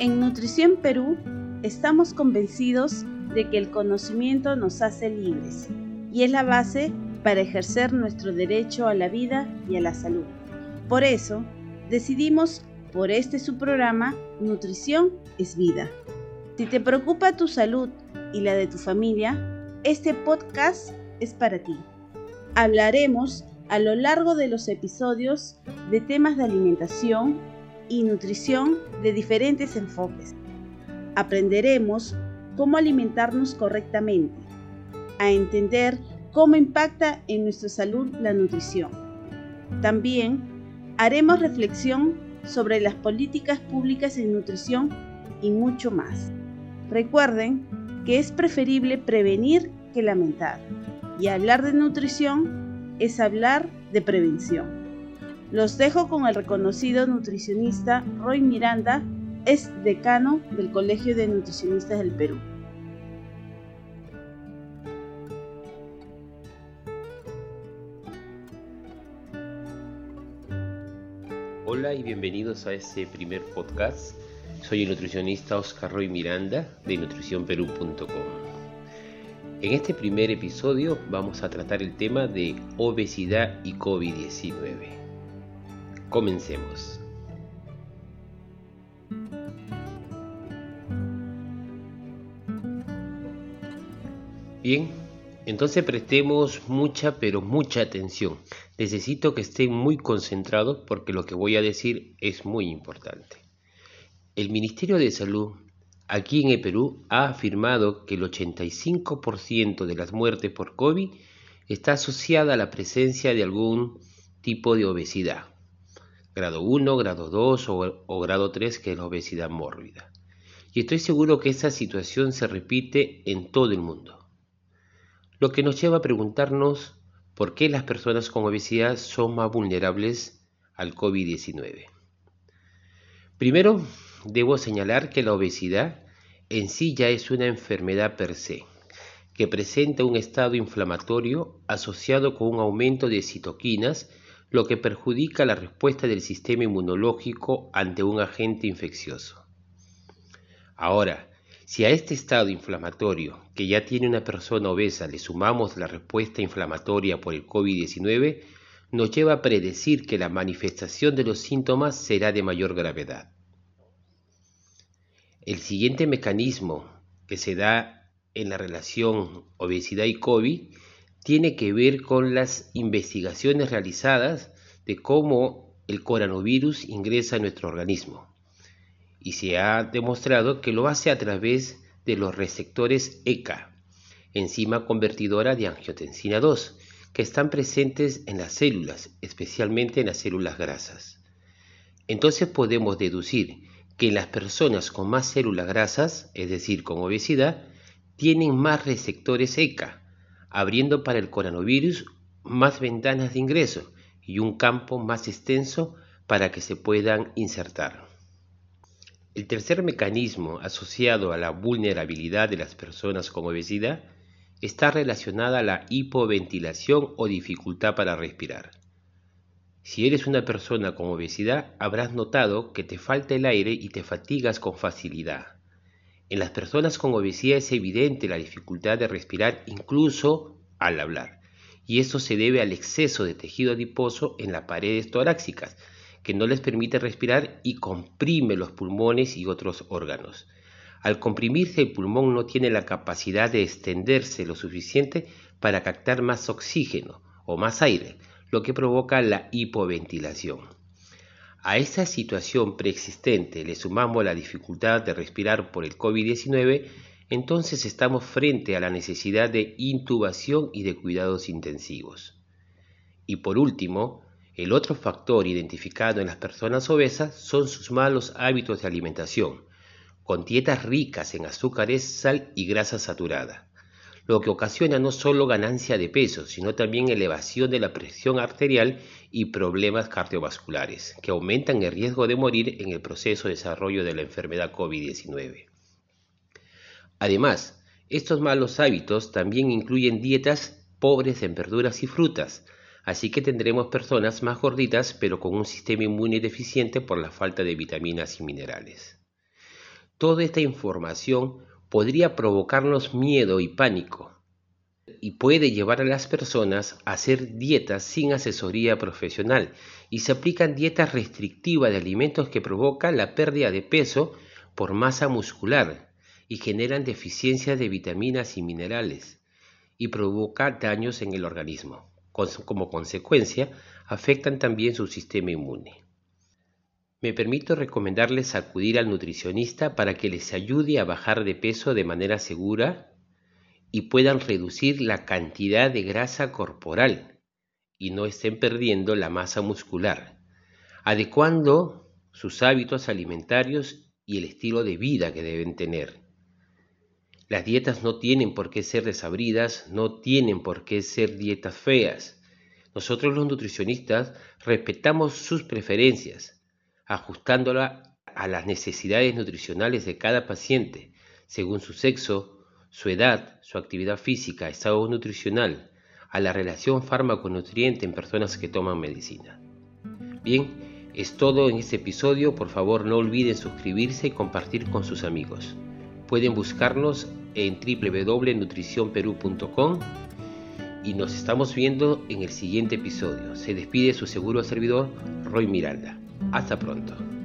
En Nutrición Perú estamos convencidos de que el conocimiento nos hace libres y es la base para ejercer nuestro derecho a la vida y a la salud. Por eso, decidimos por este su programa Nutrición es Vida. Si te preocupa tu salud y la de tu familia, este podcast es para ti. Hablaremos a lo largo de los episodios de temas de alimentación y nutrición de diferentes enfoques. Aprenderemos cómo alimentarnos correctamente, a entender cómo impacta en nuestra salud la nutrición. También haremos reflexión sobre las políticas públicas en nutrición y mucho más. Recuerden que es preferible prevenir que lamentar. Y hablar de nutrición es hablar de prevención. Los dejo con el reconocido nutricionista Roy Miranda, es decano del Colegio de Nutricionistas del Perú. Hola y bienvenidos a este primer podcast. Soy el nutricionista Oscar Roy Miranda de nutricionperú.com. En este primer episodio vamos a tratar el tema de obesidad y COVID-19. Comencemos. Bien, entonces prestemos mucha, pero mucha atención. Necesito que estén muy concentrados porque lo que voy a decir es muy importante. El Ministerio de Salud aquí en el Perú ha afirmado que el 85% de las muertes por COVID está asociada a la presencia de algún tipo de obesidad. Grado 1, grado 2 o, grado 3 que es la obesidad mórbida. Y estoy seguro que esa situación se repite en todo el mundo lo que nos lleva a preguntarnos por qué las personas con obesidad son más vulnerables al COVID-19. Primero, debo señalar que la obesidad en sí ya es una enfermedad per se, que presenta un estado inflamatorio asociado con un aumento de citoquinas, lo que perjudica la respuesta del sistema inmunológico ante un agente infeccioso. Ahora, si a este estado inflamatorio que ya tiene una persona obesa le sumamos la respuesta inflamatoria por el COVID-19, nos lleva a predecir que la manifestación de los síntomas será de mayor gravedad. El siguiente mecanismo que se da en la relación obesidad y COVID tiene que ver con las investigaciones realizadas de cómo el coronavirus ingresa a nuestro organismo y se ha demostrado que lo hace a través de los receptores ECA, enzima convertidora de angiotensina 2, que están presentes en las células, especialmente en las células grasas. Entonces podemos deducir que las personas con más células grasas, es decir, con obesidad, tienen más receptores ECA, abriendo para el coronavirus más ventanas de ingreso y un campo más extenso para que se puedan insertar. El tercer mecanismo asociado a la vulnerabilidad de las personas con obesidad está relacionada a la hipoventilación o dificultad para respirar. Si eres una persona con obesidad, habrás notado que te falta el aire y te fatigas con facilidad. En las personas con obesidad es evidente la dificultad de respirar incluso al hablar, y esto se debe al exceso de tejido adiposo en las paredes torácicas, que no les permite respirar y comprime los pulmones y otros órganos. Al comprimirse el pulmón no tiene la capacidad de extenderse lo suficiente para captar más oxígeno o más aire, lo que provoca la hipoventilación. A esta situación preexistente le sumamos la dificultad de respirar por el COVID-19, entonces estamos frente a la necesidad de intubación y de cuidados intensivos. Y por último, el otro factor identificado en las personas obesas son sus malos hábitos de alimentación, con dietas ricas en azúcares, sal y grasa saturada, lo que ocasiona no solo ganancia de peso, sino también elevación de la presión arterial y problemas cardiovasculares, que aumentan el riesgo de morir en el proceso de desarrollo de la enfermedad COVID-19. Además, estos malos hábitos también incluyen dietas pobres en verduras y frutas, Así que tendremos personas más gorditas pero con un sistema inmune deficiente por la falta de vitaminas y minerales. Toda esta información podría provocarnos miedo y pánico y puede llevar a las personas a hacer dietas sin asesoría profesional y se aplican dietas restrictivas de alimentos que provocan la pérdida de peso por masa muscular y generan deficiencia de vitaminas y minerales y provoca daños en el organismo. Como consecuencia, afectan también su sistema inmune. Me permito recomendarles acudir al nutricionista para que les ayude a bajar de peso de manera segura y puedan reducir la cantidad de grasa corporal y no estén perdiendo la masa muscular, adecuando sus hábitos alimentarios y el estilo de vida que deben tener. Las dietas no tienen por qué ser desabridas, no tienen por qué ser dietas feas. Nosotros los nutricionistas respetamos sus preferencias, ajustándola a las necesidades nutricionales de cada paciente, según su sexo, su edad, su actividad física, estado nutricional, a la relación fármaco-nutriente en personas que toman medicina. Bien, es todo en este episodio. Por favor, no olviden suscribirse y compartir con sus amigos. Pueden buscarnos en www.nutricionperú.com y nos estamos viendo en el siguiente episodio. Se despide su seguro servidor, Roy Miranda. Hasta pronto.